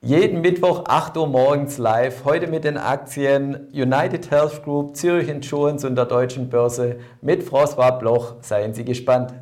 Jeden Mittwoch 8 Uhr morgens live, heute mit den Aktien United Health Group, Zürich Insurance und der Deutschen Börse mit François Bloch. Seien Sie gespannt.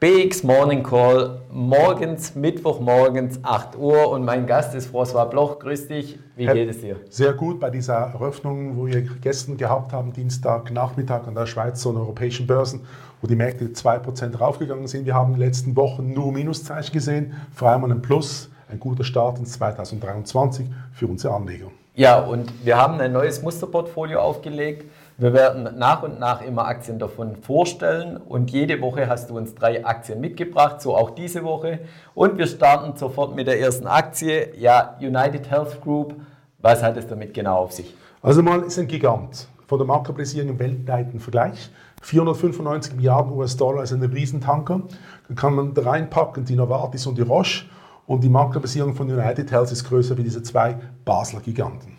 BX Morning Call, morgens, Mittwochmorgens, 8 Uhr und mein Gast ist François Bloch. Grüß dich, wie Herr, geht es dir? Sehr gut bei dieser Eröffnung, wo wir gestern gehabt haben, Dienstag Nachmittag an der Schweizer und europäischen Börsen, wo die Märkte 2% raufgegangen sind. Wir haben in den letzten Wochen nur Minuszeichen gesehen, vor allem ein Plus, ein guter Start ins 2023 für unsere Anleger. Ja, und wir haben ein neues Musterportfolio aufgelegt. Wir werden nach und nach immer Aktien davon vorstellen und jede Woche hast du uns drei Aktien mitgebracht, so auch diese Woche. Und wir starten sofort mit der ersten Aktie, ja, United Health Group. Was hat es damit genau auf sich? Also mal ist ein Gigant von der Marktkapitalisierung im weltweiten Vergleich. 495 Milliarden US-Dollar ist ein Riesentanker. Dann kann man da reinpacken die Novartis und die Roche und die Marktkapitalisierung von United Health ist größer wie diese zwei Basler Giganten.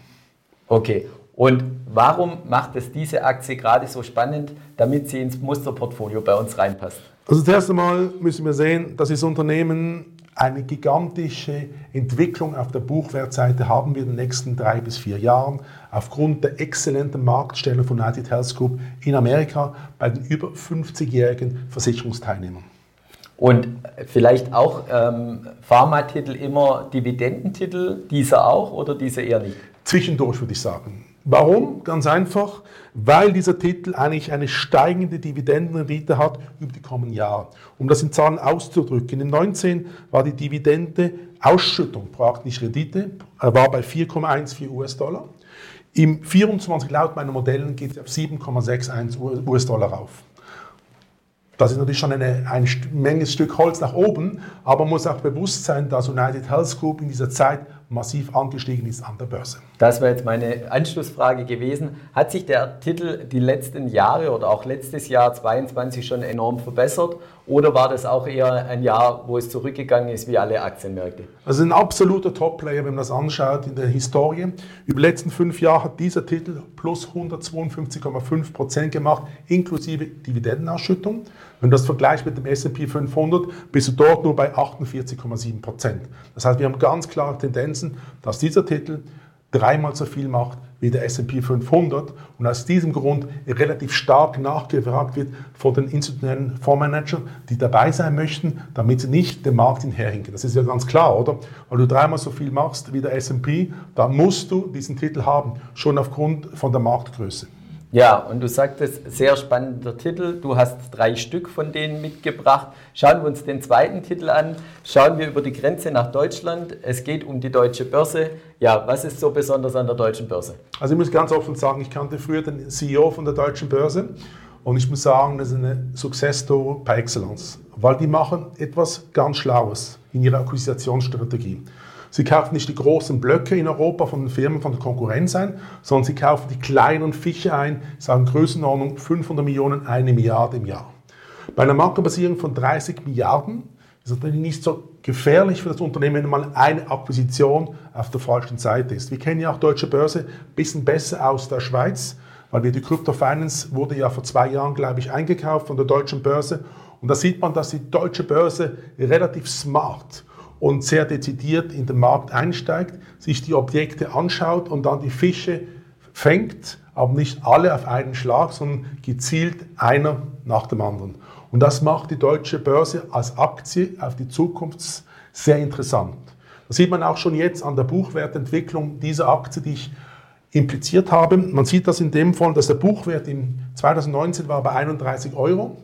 Okay, und warum macht es diese Aktie gerade so spannend, damit sie ins Musterportfolio bei uns reinpasst? Also zuerst einmal müssen wir sehen, dass das Unternehmen eine gigantische Entwicklung auf der Buchwertseite haben wir in den nächsten drei bis vier Jahren aufgrund der exzellenten Marktstellung von United Health Group in Amerika bei den über 50-jährigen Versicherungsteilnehmern. Und vielleicht auch ähm, Pharmatitel immer Dividendentitel, dieser auch oder dieser eher nicht? Zwischendurch würde ich sagen. Warum? Ganz einfach, weil dieser Titel eigentlich eine steigende Dividendenrendite hat über die kommenden Jahre. Um das in Zahlen auszudrücken, im 19 war die Dividende Ausschüttung, praktisch Rendite, war bei 4,14 US-Dollar. Im 24 laut meiner Modellen geht es auf 7,61 US-Dollar rauf. Das ist natürlich schon eine, eine Menge Stück Holz nach oben, aber man muss auch bewusst sein, dass United Health Group in dieser Zeit massiv angestiegen ist an der Börse. Das wäre jetzt meine Anschlussfrage gewesen. Hat sich der Titel die letzten Jahre oder auch letztes Jahr 2022 schon enorm verbessert oder war das auch eher ein Jahr, wo es zurückgegangen ist wie alle Aktienmärkte? Also ein absoluter Top-Player, wenn man das anschaut in der Historie. Über die letzten fünf Jahre hat dieser Titel plus 152,5 Prozent gemacht, inklusive Dividendenausschüttung. Wenn du das vergleichst mit dem S&P 500, bist du dort nur bei 48,7 Prozent. Das heißt, wir haben ganz klare Tendenzen, dass dieser Titel dreimal so viel macht wie der S&P 500 und aus diesem Grund relativ stark nachgefragt wird von den institutionellen Fondsmanagern, die dabei sein möchten, damit sie nicht den Markt hinherhinken. Das ist ja ganz klar, oder? Weil du dreimal so viel machst wie der S&P, dann musst du diesen Titel haben, schon aufgrund von der Marktgröße. Ja, und du sagtest, sehr spannender Titel. Du hast drei Stück von denen mitgebracht. Schauen wir uns den zweiten Titel an. Schauen wir über die Grenze nach Deutschland. Es geht um die deutsche Börse. Ja, was ist so besonders an der deutschen Börse? Also ich muss ganz offen sagen, ich kannte früher den CEO von der deutschen Börse und ich muss sagen, das ist eine Success Story par excellence, weil die machen etwas ganz Schlaues in ihrer Akquisitionsstrategie. Sie kaufen nicht die großen Blöcke in Europa von den Firmen von der Konkurrenz ein, sondern sie kaufen die kleinen Fische ein, sagen Größenordnung 500 Millionen, eine Milliarde im Jahr. Bei einer Marktbasierung von 30 Milliarden ist es natürlich nicht so gefährlich für das Unternehmen, wenn mal eine Akquisition auf der falschen Seite ist. Wir kennen ja auch Deutsche Börse ein bisschen besser aus der Schweiz, weil wir die Crypto Finance wurde ja vor zwei Jahren, glaube ich, eingekauft von der Deutschen Börse. Und da sieht man, dass die Deutsche Börse relativ smart und sehr dezidiert in den Markt einsteigt, sich die Objekte anschaut und dann die Fische fängt, aber nicht alle auf einen Schlag, sondern gezielt einer nach dem anderen. Und das macht die deutsche Börse als Aktie auf die Zukunft sehr interessant. Das sieht man auch schon jetzt an der Buchwertentwicklung dieser Aktie, die ich impliziert habe. Man sieht das in dem Fall, dass der Buchwert im 2019 war bei 31 Euro.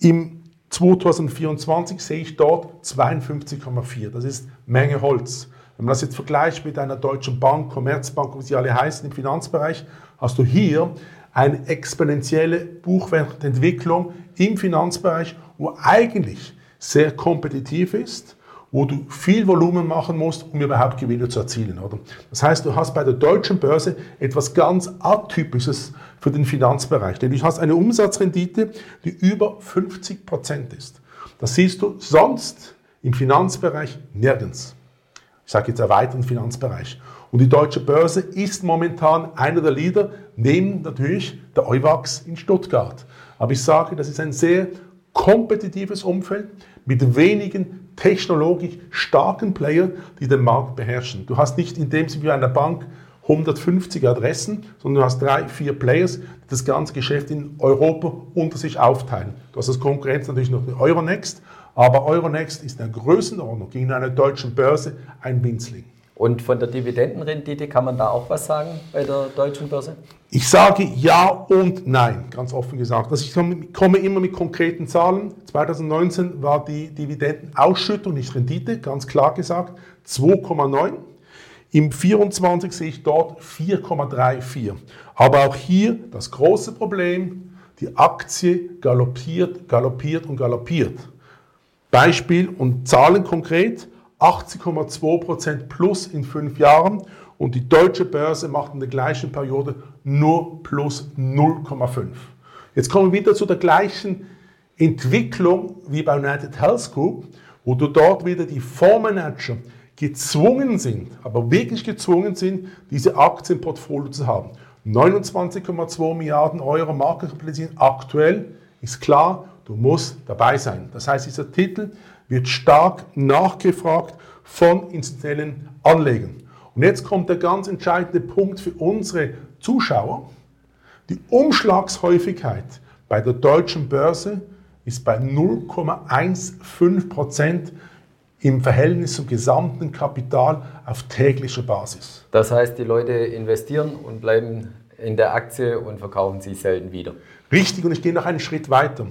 Im 2024 sehe ich dort 52,4. Das ist Menge Holz. Wenn man das jetzt vergleicht mit einer deutschen Bank, Commerzbank, wie sie alle heißen im Finanzbereich, hast du hier eine exponentielle Buchwertentwicklung im Finanzbereich, wo eigentlich sehr kompetitiv ist wo du viel Volumen machen musst, um überhaupt Gewinne zu erzielen. Oder? Das heißt, du hast bei der deutschen Börse etwas ganz Atypisches für den Finanzbereich, denn du hast eine Umsatzrendite, die über 50 Prozent ist. Das siehst du sonst im Finanzbereich nirgends. Ich sage jetzt erweiterten Finanzbereich. Und die deutsche Börse ist momentan einer der Leader, neben natürlich der Euwax in Stuttgart. Aber ich sage, das ist ein sehr kompetitives Umfeld mit wenigen technologisch starken Player, die den Markt beherrschen. Du hast nicht in dem Sinne wie eine Bank 150 Adressen, sondern du hast drei, vier Players, die das ganze Geschäft in Europa unter sich aufteilen. Du hast als Konkurrenz natürlich noch Euronext, aber Euronext ist in der Größenordnung gegen eine deutsche Börse ein Winzling. Und von der Dividendenrendite kann man da auch was sagen bei der deutschen Börse? Ich sage ja und nein, ganz offen gesagt. Also ich komme immer mit konkreten Zahlen. 2019 war die Dividendenausschüttung, nicht Rendite, ganz klar gesagt, 2,9. Im 24 sehe ich dort 4,34. Aber auch hier das große Problem, die Aktie galoppiert, galoppiert und galoppiert. Beispiel und Zahlen konkret, 80,2% plus in fünf Jahren und die deutsche Börse macht in der gleichen Periode nur plus 0,5. Jetzt kommen wir wieder zu der gleichen Entwicklung wie bei United Health Group, wo du dort wieder die Fondsmanager gezwungen sind, aber wirklich gezwungen sind, diese Aktienportfolio zu haben. 29,2 Milliarden Euro Markenkapitalisierung aktuell ist klar, du musst dabei sein. Das heißt, dieser Titel wird stark nachgefragt von institutionellen Anlegern. Und jetzt kommt der ganz entscheidende Punkt für unsere Zuschauer. Die Umschlagshäufigkeit bei der deutschen Börse ist bei 0,15 Prozent im Verhältnis zum gesamten Kapital auf täglicher Basis. Das heißt, die Leute investieren und bleiben in der Aktie und verkaufen sie selten wieder. Richtig, und ich gehe noch einen Schritt weiter.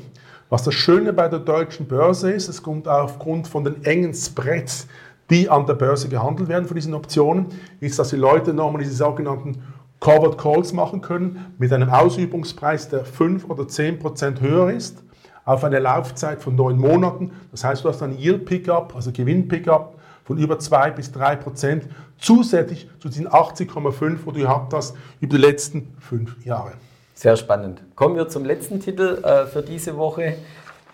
Was das Schöne bei der deutschen Börse ist, es kommt aufgrund von den engen Spreads, die an der Börse gehandelt werden für diesen Optionen, ist, dass die Leute nochmal diese sogenannten Covered Calls machen können mit einem Ausübungspreis, der 5 oder 10 Prozent höher ist auf eine Laufzeit von neun Monaten. Das heißt, du hast einen Yield Pickup, also Gewinn Pickup von über zwei bis drei Prozent zusätzlich zu diesen 80,5, wo du gehabt hast über die letzten fünf Jahre. Sehr spannend. Kommen wir zum letzten Titel äh, für diese Woche.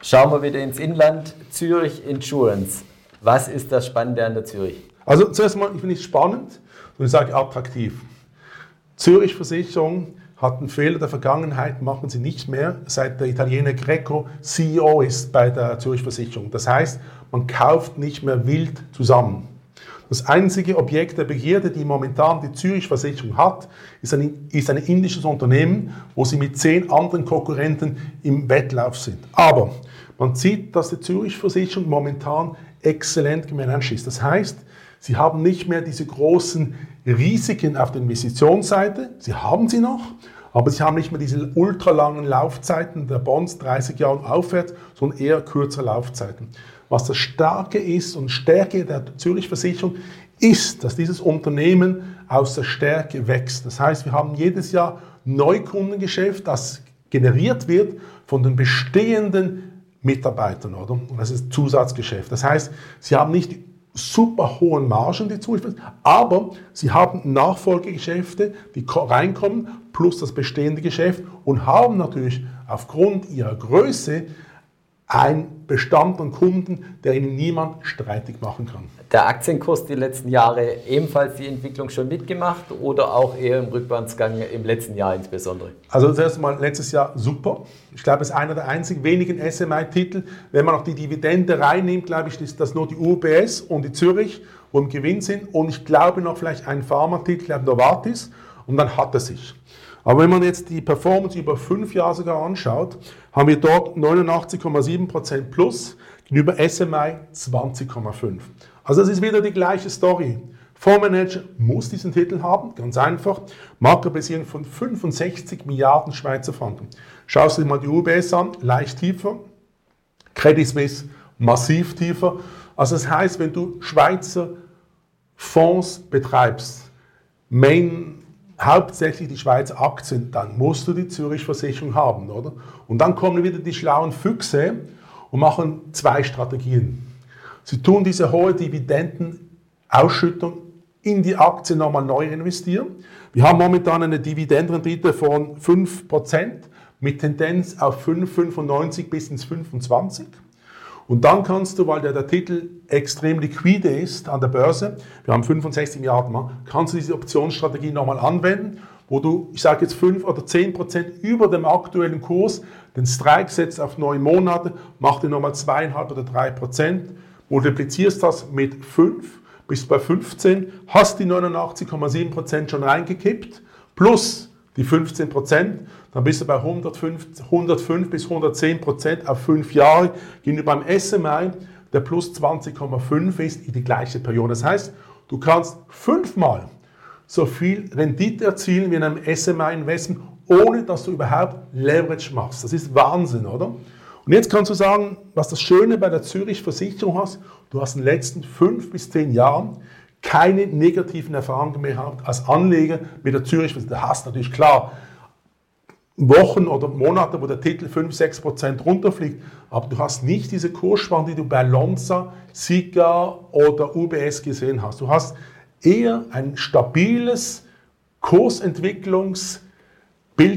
Schauen wir wieder ins Inland. Zürich Insurance. Was ist das Spannende an der Zürich? Also zuerst mal, ich finde es spannend und ich sage attraktiv. Zürich Versicherung hat einen Fehler der Vergangenheit, machen sie nicht mehr, seit der Italiener Greco CEO ist bei der Zürich Versicherung. Das heißt, man kauft nicht mehr wild zusammen. Das einzige Objekt der Begierde, die momentan die Zürich Versicherung hat, ist ein, ist ein indisches Unternehmen, wo sie mit zehn anderen Konkurrenten im Wettlauf sind. Aber man sieht, dass die Zürich Versicherung momentan exzellent gemanagt ist. Das heißt, sie haben nicht mehr diese großen Risiken auf der Investitionsseite, sie haben sie noch, aber sie haben nicht mehr diese ultralangen Laufzeiten der Bonds, 30 Jahre aufwärts, sondern eher kürzere Laufzeiten. Was das Starke ist und Stärke der Zürich Versicherung ist, dass dieses Unternehmen aus der Stärke wächst. Das heißt, wir haben jedes Jahr Neukundengeschäft, das generiert wird von den bestehenden Mitarbeitern, oder? Und das ist Zusatzgeschäft. Das heißt, sie haben nicht super hohen Margen, die Zürich aber sie haben Nachfolgegeschäfte, die reinkommen, plus das bestehende Geschäft und haben natürlich aufgrund ihrer Größe ein Bestand an Kunden, der ihnen niemand streitig machen kann. Der Aktienkurs die letzten Jahre ebenfalls die Entwicklung schon mitgemacht oder auch eher im Rückwärtsgang im letzten Jahr insbesondere? Also das erste Mal letztes Jahr super. Ich glaube, es ist einer der einzigen wenigen SMI-Titel. Wenn man noch die Dividende reinnimmt, glaube ich, ist das nur die UBS und die Zürich, wo im Gewinn sind. Und ich glaube noch vielleicht ein Pharma-Titel, ich glaube Novartis. Und dann hat er sich. Aber wenn man jetzt die Performance über fünf Jahre sogar anschaut, haben wir dort 89,7% plus gegenüber SMI 20,5%. Also das ist wieder die gleiche Story. Fondsmanager muss diesen Titel haben, ganz einfach. Marktkapitalisierung von 65 Milliarden Schweizer Franken. Schaust du dir mal die UBS an, leicht tiefer. Credit Suisse massiv tiefer. Also das heißt, wenn du Schweizer Fonds betreibst, Main hauptsächlich die Schweizer Aktien, dann musst du die Zürich-Versicherung haben, oder? Und dann kommen wieder die schlauen Füchse und machen zwei Strategien. Sie tun diese hohe Dividendenausschüttung in die Aktie nochmal neu investieren. Wir haben momentan eine Dividendenrendite von 5% mit Tendenz auf 5,95 bis ins 25. Und dann kannst du, weil der, der Titel extrem liquide ist an der Börse, wir haben 65 Milliarden kannst du diese Optionsstrategie nochmal anwenden, wo du, ich sage jetzt 5 oder 10 Prozent über dem aktuellen Kurs den Strike setzt auf neun Monate, macht dir nochmal zweieinhalb oder drei Prozent. multiplizierst das mit 5, bist bei 15, hast die 89,7% schon reingekippt, plus die 15%, dann bist du bei 105, 105 bis 110% auf 5 Jahre gegenüber beim SMI, der plus 20,5 ist in die gleiche Periode. Das heißt, du kannst fünfmal so viel Rendite erzielen wie in einem SMI-Investment, ohne dass du überhaupt Leverage machst. Das ist Wahnsinn, oder? Und jetzt kannst du sagen, was das Schöne bei der Zürich Versicherung hast, du hast in den letzten fünf bis zehn Jahren keine negativen Erfahrungen mehr gehabt als Anleger mit der Zürich. Du hast natürlich klar Wochen oder Monate, wo der Titel 5, 6 Prozent runterfliegt, aber du hast nicht diese Kursspanne, die du bei Lonza, Sika oder UBS gesehen hast. Du hast eher ein stabiles Kursentwicklungsbild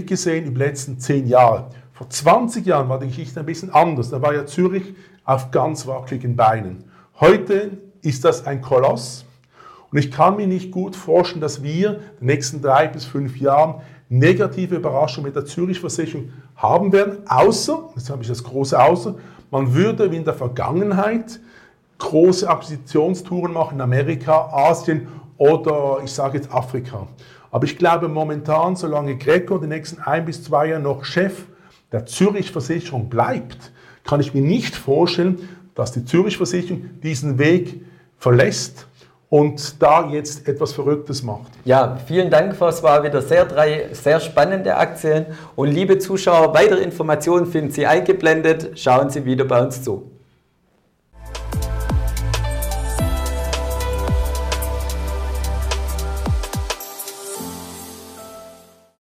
gesehen die letzten zehn Jahre. Vor 20 Jahren war die Geschichte ein bisschen anders. Da war ja Zürich auf ganz wackeligen Beinen. Heute ist das ein Koloss. Und ich kann mir nicht gut vorstellen, dass wir in den nächsten drei bis fünf Jahren negative Überraschungen mit der Zürich-Versicherung haben werden, außer, jetzt habe ich das große Außer, man würde wie in der Vergangenheit große Akquisitionstouren machen in Amerika, Asien oder ich sage jetzt Afrika. Aber ich glaube momentan, solange Greco die nächsten ein bis zwei Jahre noch Chef der Zürich-Versicherung bleibt, kann ich mir nicht vorstellen, dass die Zürich-Versicherung diesen Weg verlässt und da jetzt etwas Verrücktes macht. Ja, vielen Dank, es war wieder sehr drei sehr spannende Aktien. Und liebe Zuschauer, weitere Informationen finden Sie eingeblendet. Schauen Sie wieder bei uns zu.